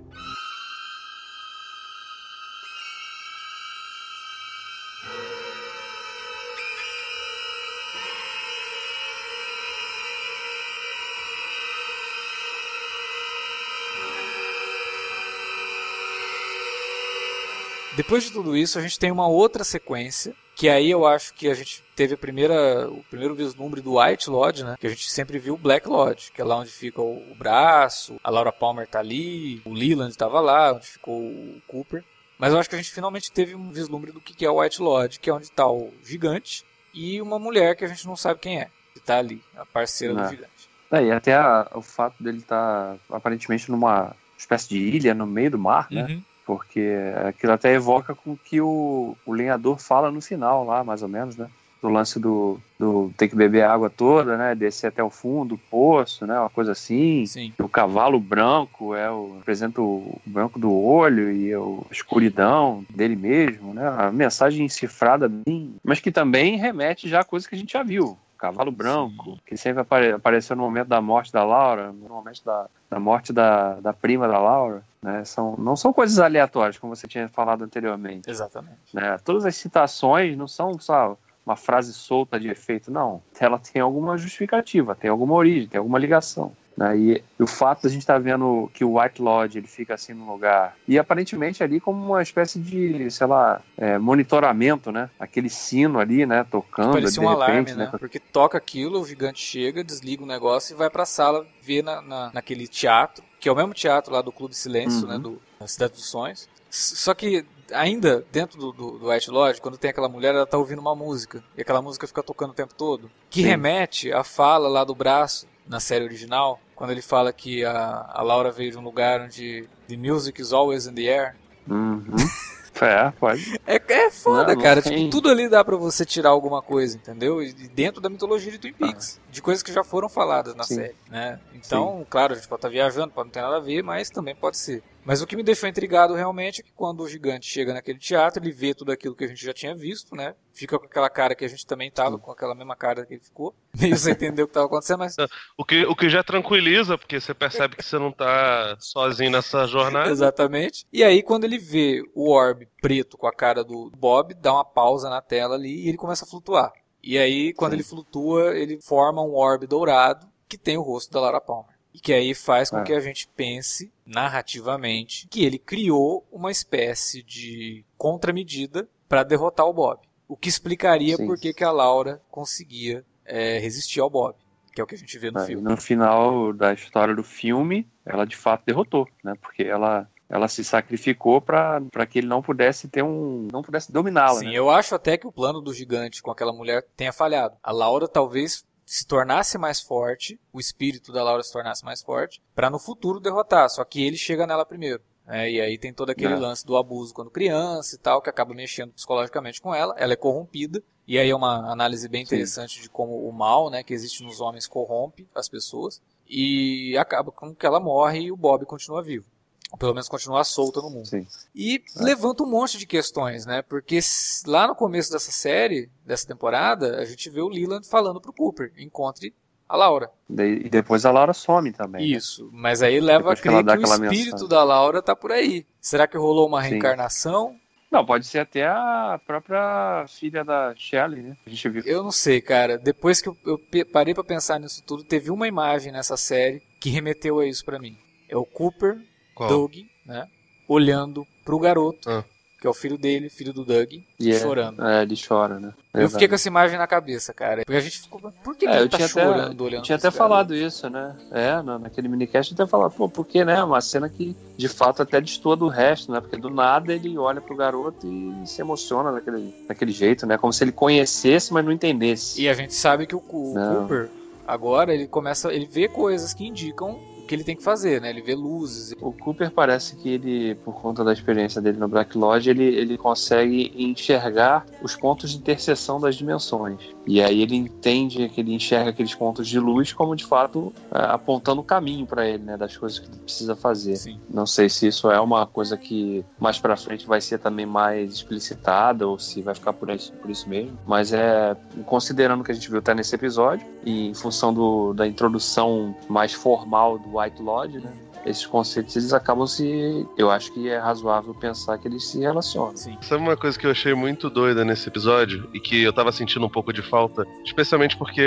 Depois de tudo isso, a gente tem uma outra sequência, que aí eu acho que a gente teve a primeira, o primeiro vislumbre do White Lodge, né? Que a gente sempre viu o Black Lodge, que é lá onde fica o, braço, a Laura Palmer tá ali, o Leland estava lá, onde ficou o Cooper. Mas eu acho que a gente finalmente teve um vislumbre do que é o White Lodge, que é onde está o gigante e uma mulher que a gente não sabe quem é, que está ali, a parceira do gigante. É, e até a, o fato dele estar tá, aparentemente numa espécie de ilha no meio do mar, né? Uhum porque aquilo até evoca com o que o, o lenhador fala no final lá, mais ou menos, né? Do lance do, do ter que beber a água toda, né? Descer até o fundo do poço, né? Uma coisa assim. Sim. O cavalo branco é o, representa o branco do olho e a escuridão dele mesmo, né? A mensagem cifrada bem, mas que também remete já a coisas que a gente já viu. Cavalo Branco, Sim. que sempre apare apareceu no momento da morte da Laura, no momento da, da morte da, da prima da Laura. Né? São, não são coisas aleatórias, como você tinha falado anteriormente. Exatamente. Né? Todas as citações não são só uma frase solta de efeito, não. Ela tem alguma justificativa, tem alguma origem, tem alguma ligação. Né? E, o fato de a gente estar tá vendo que o White Lodge ele fica assim no lugar e aparentemente ali como uma espécie de, sei lá, é, monitoramento, né? Aquele sino ali, né? Tocando. Parecia um repente, alarme, né? né? Porque toca aquilo, o gigante chega, desliga o negócio e vai para a sala ver na, na, naquele teatro, que é o mesmo teatro lá do Clube Silêncio, né? uhum. né? Do, da Cidade dos Sonhos. Só que ainda dentro do, do, do, White Lodge, quando tem aquela mulher, ela tá ouvindo uma música. E aquela música fica tocando o tempo todo. Que Sim. remete à fala lá do braço na série original, quando ele fala que a, a Laura veio de um lugar onde the music is always in the air. Uhum. É, pode. É, é foda, não, cara. Não tipo, tudo ali dá para você tirar alguma coisa, entendeu? E dentro da mitologia de Twin Peaks. Ah. De coisas que já foram faladas na Sim. série, né? Então, Sim. claro, a gente pode estar tá viajando, pode não ter nada a ver, mas também pode ser. Mas o que me deixou intrigado realmente é que quando o gigante chega naquele teatro, ele vê tudo aquilo que a gente já tinha visto, né? Fica com aquela cara que a gente também tava, com aquela mesma cara que ele ficou. Meio sem entender o que estava acontecendo, mas. O que, o que já tranquiliza, porque você percebe que você não tá sozinho nessa jornada. Exatamente. E aí, quando ele vê o orbe preto com a cara do Bob, dá uma pausa na tela ali e ele começa a flutuar. E aí, quando Sim. ele flutua, ele forma um orbe dourado que tem o rosto da Lara Palmer. E que aí faz com é. que a gente pense narrativamente que ele criou uma espécie de contramedida para derrotar o Bob. O que explicaria Sim. por que, que a Laura conseguia é, resistir ao Bob. Que é o que a gente vê no é, filme. No final da história do filme, ela de fato derrotou, né? Porque ela ela se sacrificou para que ele não pudesse ter um não pudesse dominá-la. Sim, né? eu acho até que o plano do gigante com aquela mulher tenha falhado. A Laura talvez se tornasse mais forte, o espírito da Laura se tornasse mais forte, para no futuro derrotar. Só que ele chega nela primeiro. né? E aí tem todo aquele É. lance do abuso quando criança e tal, que acaba mexendo psicologicamente com ela. Ela é corrompida. E aí é uma análise bem Sim. interessante de como o mal, né, que existe nos homens corrompe as pessoas. E acaba com que ela morre e o Bob continua vivo. Ou pelo menos continua solta no mundo. Sim. E levanta um monte de questões, né? Porque lá no começo dessa série, dessa temporada, a gente vê o Leland falando pro Cooper, encontre a Laura. E depois a Laura some também. né? Isso. Mas aí leva a Depois que ela crer dá que o espírito mensagem. da Laura tá por aí. Será que rolou uma Sim. reencarnação? Não, pode ser até a própria filha da Shelley, né? A gente viu. Eu não sei, cara. Depois que eu, eu parei pra pensar nisso tudo, teve uma imagem nessa série que remeteu a isso pra mim. É o Cooper, Qual? Doug, né? Olhando pro garoto, Ah. que é o filho dele, filho do Doug, E é- chorando. É, ele chora, né? Eu fiquei com essa imagem na cabeça, cara. Porque a gente ficou. Por que, que É, ele eu tá tinha chorando até, olhando tinha pra até esse falado garoto? isso, né? É, na- naquele minicast até falar, pô, porque, né? Uma cena que de fato até destoa do resto, né? Porque do nada ele olha pro garoto e se emociona daquele, daquele jeito, né? Como se ele conhecesse, mas não entendesse. E a gente sabe que o, o. Cooper, agora, ele começa. Ele vê coisas que indicam que ele tem que fazer, né? Ele vê luzes. O Cooper parece que ele, por conta da experiência dele no Black Lodge, ele, ele consegue enxergar os pontos de interseção das dimensões. E aí ele entende que ele enxerga aqueles pontos de luz como de fato é, apontando o caminho para ele, né, das coisas que ele precisa fazer. Sim. Não sei se isso é uma coisa que mais pra frente vai ser também mais explicitada ou se vai ficar por isso, por isso mesmo. Mas é considerando que a gente viu até nesse episódio e em função do, da introdução mais formal do White Lodge, né? Esses conceitos eles acabam se. Eu acho que é razoável pensar que eles se relacionam. Sim. Sabe uma coisa que eu achei muito doida nesse episódio e que eu tava sentindo um pouco de falta, especialmente porque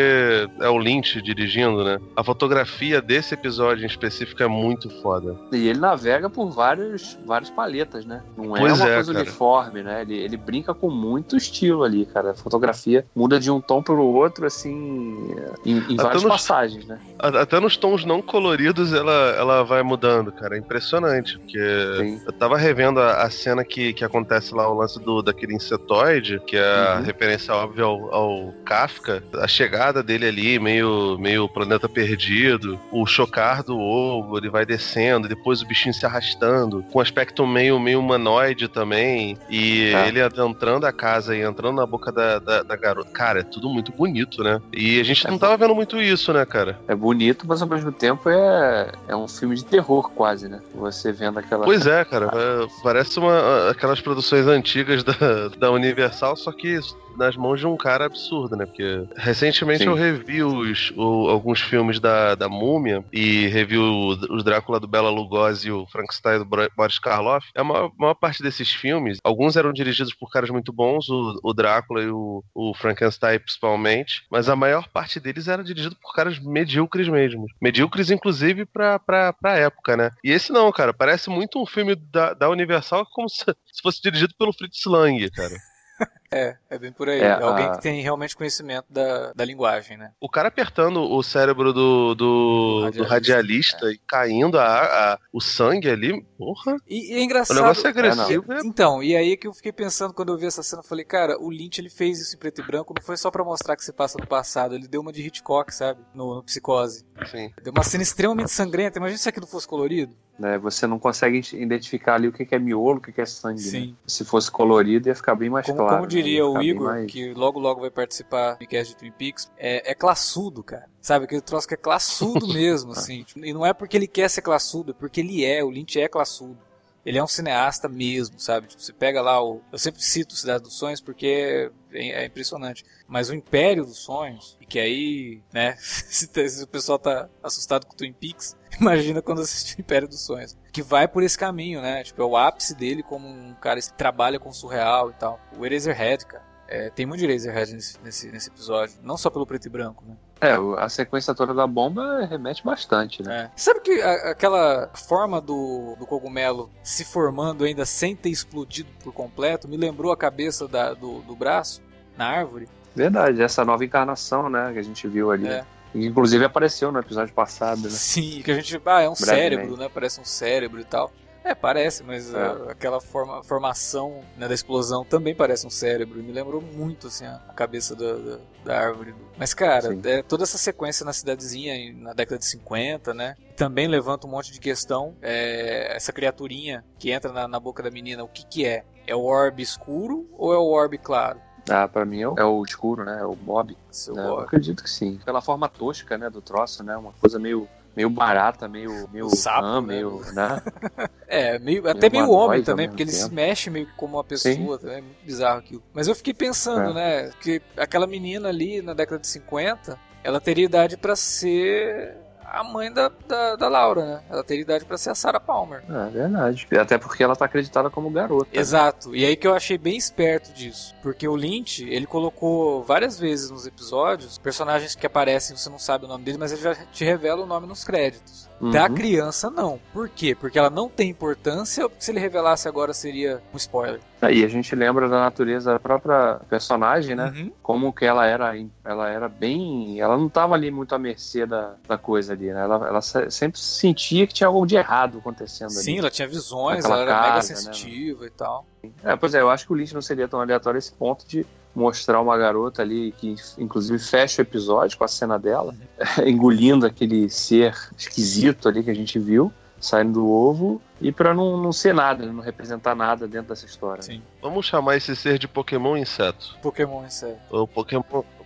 é o Lynch dirigindo, né? A fotografia desse episódio em específico é muito foda. E ele navega por vários, várias paletas, né? Não é Pois uma é, coisa cara. uniforme, né? Ele, ele brinca com muito estilo ali, cara. A fotografia muda de um tom pro outro, assim, em, em várias nos- passagens, né? Até nos tons não coloridos ela, ela vai mudando, cara. É impressionante. Porque Sim. eu tava revendo a, a cena que, que acontece lá, o lance do, daquele insetoide, que é a Uhum. referência óbvia ao, ao Kafka. A chegada dele ali, meio, meio planeta perdido. O chocar do ovo, ele vai descendo, depois o bichinho se arrastando. Com um aspecto meio, meio humanoide também. E Tá. ele adentrando a casa e entrando na boca da, da, da garota. Cara, é tudo muito bonito, né? E a gente É não tava vendo muito isso, né, cara? É bonito, mas ao mesmo tempo é, é um filme de terror, quase, né? Você vendo aquela. Pois é, cara. é, Parece uma, aquelas produções antigas da, da Universal, só que nas mãos de um cara absurdo, né? Porque recentemente Sim. eu revi os, o- alguns filmes da, da Múmia e revi o, os Drácula do Bela Lugosi e o Frankenstein do Boris Karloff. A maior, maior parte desses filmes, alguns eram dirigidos por caras muito bons, o, o Drácula e o, o Frankenstein principalmente, mas a maior parte deles era dirigido por caras medíocres mesmo. Medíocres, inclusive, pra, pra, pra época, né? E esse não, cara, parece muito um filme da, da Universal como se, se fosse dirigido pelo Fritz Lang, cara. É, é bem por aí. É, É, alguém a- que tem realmente conhecimento da, da linguagem, né? O cara apertando o cérebro do, do, Do do radialista, radialista, e caindo a, a- o sangue ali, porra. E, e é O engraçado. negócio é agressivo. é- Então, e aí que eu fiquei pensando quando eu vi essa cena, eu falei, cara, o Lynch ele fez isso em preto e branco, não foi só pra mostrar que se passa no passado, ele deu uma de Hitchcock, sabe? No, no Psicose. Sim. Deu uma cena extremamente sangrenta, imagina se aquilo fosse colorido. Né? Você não consegue identificar ali o que é miolo, o que é sangue. né? Sim. Se fosse colorido, ia ficar bem mais Como, claro. como né? diria Ia o Igor, mais- que logo logo vai participar do cast de Twin Peaks, é, é classudo, cara. Sabe, aquele troço que é classudo mesmo, assim. Tipo, E não é porque ele quer ser classudo, é porque ele é, o Lynch é classudo. Ele é um cineasta mesmo, sabe? Tipo, você pega lá o. Eu sempre cito Cidade dos Sonhos porque é, é impressionante. Mas o Império dos Sonhos, e que aí, né, se, te- se o pessoal tá assustado com o Twin Peaks, imagina quando assistir o Império dos Sonhos. Que vai por esse caminho, né? Tipo, é o ápice dele como um cara que trabalha com surreal e tal. O Eraserhead, cara. É, tem muito de Eraserhead nesse, nesse, nesse episódio. Não só pelo preto e branco, né? É, a sequência toda da bomba remete bastante, né? É. Sabe que a- aquela forma do, do cogumelo se formando ainda sem ter explodido por completo me lembrou a cabeça da- do, do braço na árvore? Verdade, essa nova encarnação, né, que a gente viu ali. É. Inclusive apareceu no episódio passado, né? Sim, que a gente. Ah, é um Brevemente. cérebro, né? Parece um cérebro e tal. É, parece, mas É. uh, aquela forma, formação né, da explosão também parece um cérebro. E me lembrou muito, assim, a cabeça da, da, da árvore. Mas, cara, é, toda essa sequência na cidadezinha, na década de 50, né? Também levanta um monte de questão. É, essa criaturinha que entra na, na boca da menina, o que que é? É o orbe escuro ou é o orbe claro? Ah, pra mim é o, é o escuro, né? É o Bob. Seu né? Eu acredito que sim. Pela forma tosca, né, do troço, né? Uma coisa meio, meio barata, meio, meio sapo, né? meio, né? É, meio, até meio homem também, porque ele se mexe meio que como uma pessoa, também, é muito bizarro aquilo. Mas eu fiquei pensando, É. né, que aquela menina ali na década de 50, ela teria idade pra ser a mãe da, da, da Laura, né? Ela teria idade pra ser a Sarah Palmer. É verdade. Até porque ela tá acreditada como garota. né? Exato. E aí que eu achei bem esperto disso. Porque o Lynch, ele colocou várias vezes nos episódios personagens que aparecem, você não sabe o nome dele, mas ele já te revela o nome nos créditos. Da Uhum. criança, não. Por quê? Porque ela não tem importância, ou se ele revelasse agora seria um spoiler. Aí a gente lembra da natureza da própria personagem, né? Uhum. Como que ela era, ela era bem, ela não tava ali muito à mercê da, da coisa ali, né? Ela, ela se- sempre sentia que tinha algo de errado acontecendo ali. Sim, ela tinha visões, ela era mega né, sensitiva e tal. É, pois é, eu acho que o Lynch não seria tão aleatório a esse ponto de mostrar uma garota ali que, inclusive, fecha o episódio com a cena dela, engolindo aquele ser esquisito ali que a gente viu, saindo do ovo, e pra não, não ser nada, não representar nada dentro dessa história. Sim. Vamos chamar esse ser de Pokémon inseto. Pokémon, é. O Pokémon,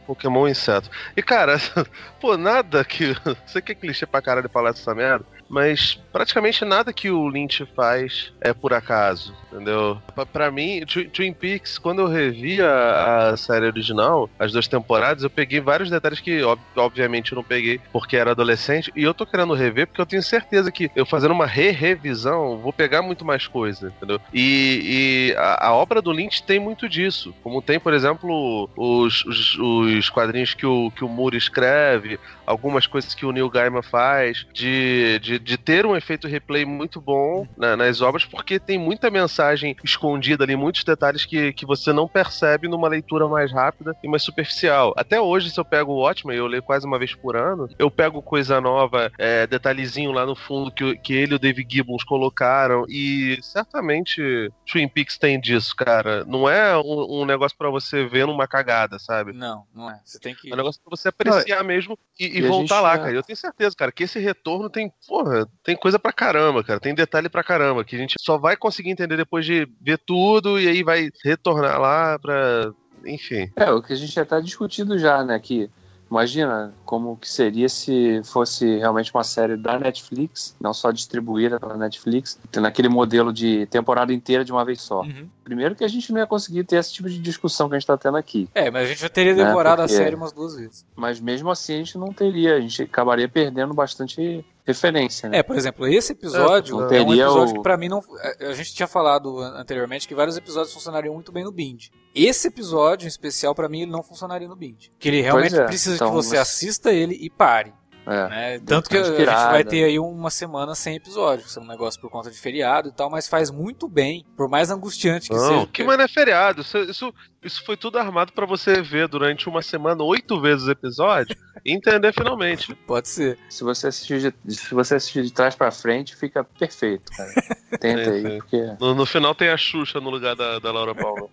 Pokémon inseto. E cara, pô, nada que. Sei que é clichê pra caralho falar dessa merda, mas praticamente nada que o Lynch faz é por acaso, entendeu? Pra mim, Twi- Twin Peaks, quando eu revi a, a série original, as duas temporadas, eu peguei vários detalhes que, ob- obviamente, eu não peguei porque era adolescente, e eu tô querendo rever porque eu tenho certeza que eu fazendo uma re-revisão vou pegar muito mais coisa, entendeu? E, e a, a obra do Lynch tem muito disso, como tem, por exemplo, os, os, os quadrinhos que o, que o Moore escreve, algumas coisas que o Neil Gaiman faz, de, de, de ter um efeito replay muito bom na- nas obras, porque tem muita mensagem escondida ali, muitos detalhes que, que você não percebe numa leitura mais rápida e mais superficial. Até hoje, se eu pego o Watchmen, eu leio quase uma vez por ano, eu pego coisa nova, é, detalhezinho lá no fundo que, que ele e o Dave Gibbons colocaram, e certamente Twin Peaks tem disso, cara. Não é um, um negócio pra você ver numa cagada, sabe? Não, não é. Você tem que. É um negócio pra você apreciar mesmo e, e e voltar lá, já- cara. Eu tenho certeza, cara, que esse retorno tem, porra, tem coisa pra caramba, cara. Tem detalhe pra caramba, que a gente só vai conseguir entender depois de ver tudo e aí vai retornar lá pra. Enfim. É, o que a gente já tá discutindo já, né? Que imagina como que seria se fosse realmente uma série da Netflix, não só distribuída pela Netflix, naquele modelo de temporada inteira de uma vez só. Uhum. Primeiro que a gente não ia conseguir ter esse tipo de discussão que a gente tá tendo aqui. É, mas a gente já teria Né, devorado porque- a série umas duas vezes. Mas mesmo assim a gente não teria, a gente acabaria perdendo bastante referência, né? É, por exemplo, esse episódio Não é um episódio o- que pra mim não. a- A gente tinha falado an- anteriormente que vários episódios funcionariam muito bem no Bind. Esse episódio em especial, pra mim, ele não funcionaria no Bind. Que ele realmente é, precisa então que você você- assista ele e pare. É. né? Tanto que a, gente vai ter aí uma semana sem episódio, é um negócio por conta de feriado e tal, mas faz muito bem, por mais angustiante que Não, seja. que mas não é feriado. Isso, isso, isso foi tudo armado pra você ver durante uma semana oito vezes o episódio e entender finalmente. Pode ser. Se você assistir de, se você assistir de trás pra frente, fica perfeito, cara. Tenta Sim, aí, porque No, no final tem a Xuxa no lugar da, da Laura Palmer.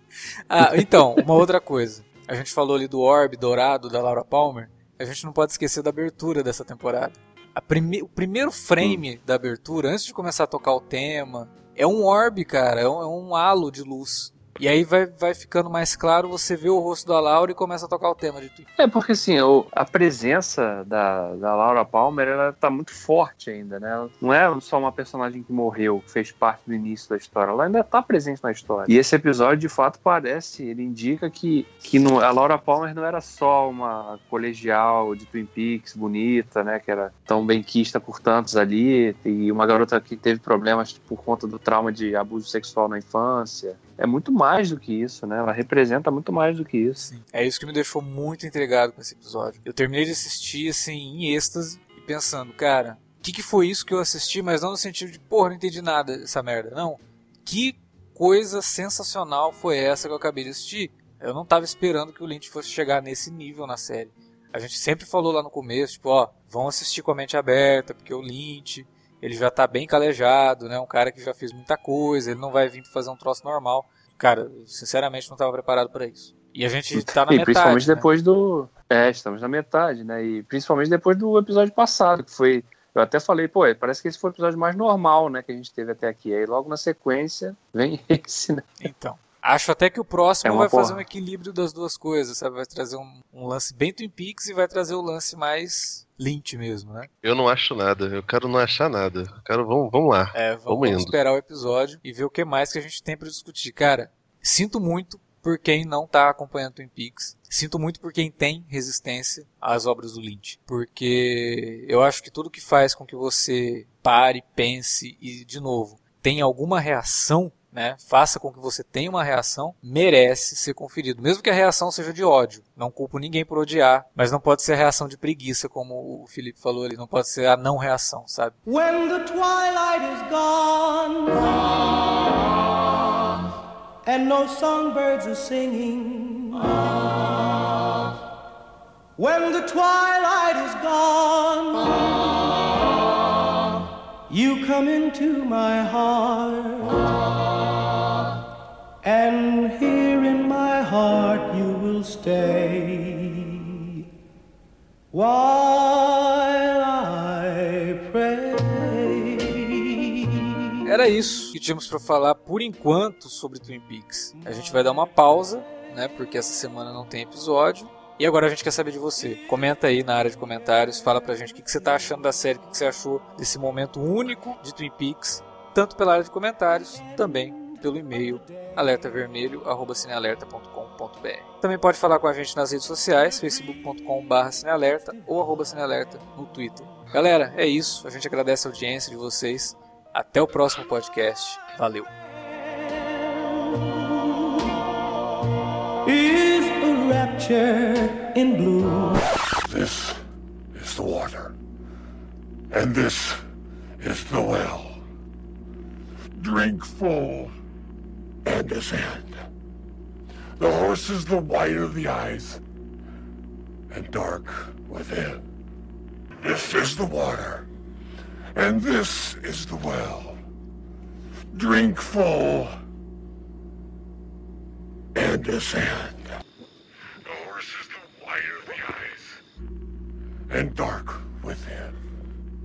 Ah, então, uma outra coisa. A gente falou ali do Orb dourado da Laura Palmer. A gente não pode esquecer da abertura dessa temporada. Prime- o primeiro frame da abertura, antes de começar a tocar o tema, é um orbe, cara. É um, é um halo de luz. E aí vai, vai ficando mais claro, você vê o rosto da Laura e começa a tocar o tema de tudo. É, porque assim, a presença da, da Laura Palmer, ela tá muito forte ainda, né? Não é só uma personagem que morreu, que fez parte do início da história, ela ainda tá presente na história. E esse episódio, de fato, parece, ele indica que, que a Laura Palmer não era só uma colegial de Twin Peaks bonita, né? Que era tão bem quista por tantos ali, e uma garota que teve problemas por conta do trauma de abuso sexual na infância. É muito mais do que isso, né? Ela representa muito mais do que isso. Sim. É isso que me deixou muito intrigado com esse episódio. Eu terminei de assistir, assim, em êxtase, e pensando, cara, o que, que foi isso que eu assisti, mas não no sentido de, porra, não entendi nada dessa merda. Não. Que coisa sensacional foi essa que eu acabei de assistir? Eu não tava esperando que o Lynch fosse chegar nesse nível na série. A gente sempre falou lá no começo, tipo, ó, vão assistir com a mente aberta, porque o Lynch. ele já tá bem calejado, né? Um cara que já fez muita coisa, ele não vai vir fazer um troço normal. Cara, sinceramente não estava preparado para isso. E a gente tá na e metade. principalmente né? depois do. É, estamos na metade, né? E principalmente depois do episódio passado, que foi. Eu até falei, pô, parece que esse foi o episódio mais normal, né? Que a gente teve até aqui. Aí logo na sequência vem esse, né? Então. Acho até que o próximo É vai fazer porra. um equilíbrio das duas coisas, sabe? Vai trazer um, um lance bem Twin Peaks e vai trazer o lance mais Lynch mesmo, né? Eu não acho nada, eu quero não achar nada. Eu quero, vamos, vamos lá. É, vamos, Vamos esperar o episódio e ver o que mais que a gente tem pra discutir. Cara, sinto muito por quem não tá acompanhando Twin Peaks. Sinto muito por quem tem resistência às obras do Lynch. Porque eu acho que tudo que faz com que você pare, pense e, de novo, tenha alguma reação, né? Faça com que você tenha uma reação, merece ser conferido. Mesmo que a reação seja de ódio. Não culpo ninguém por odiar, mas não pode ser a reação de preguiça, como o Felipe falou ali. Não pode ser a não reação, sabe? When the twilight is gone and no songbirds are singing. When the twilight is gone, you come into my heart, and here in my heart you will stay while I pray. Era isso que tínhamos pra falar por enquanto sobre Twin Peaks. A gente vai dar uma pausa, né? Porque essa semana não tem episódio. E agora a gente quer saber de você. Comenta aí na área de comentários, fala pra gente o que que você tá achando da série, o que que você achou desse momento único de Twin Peaks, tanto pela área de comentários, também pelo e-mail alertavermelho@cinealerta.com.br. Também pode falar com a gente nas redes sociais, facebook.com/cinealerta ou arroba cinealerta no Twitter. Galera, é isso. A gente agradece a audiência de vocês. Até o próximo podcast. Valeu. A rapture in blue. This is the water. And this is the well. Drink full and ascend. The horse is the white of the eyes and dark within. This is the water. And this is the well. Drink full and ascend. And dark within.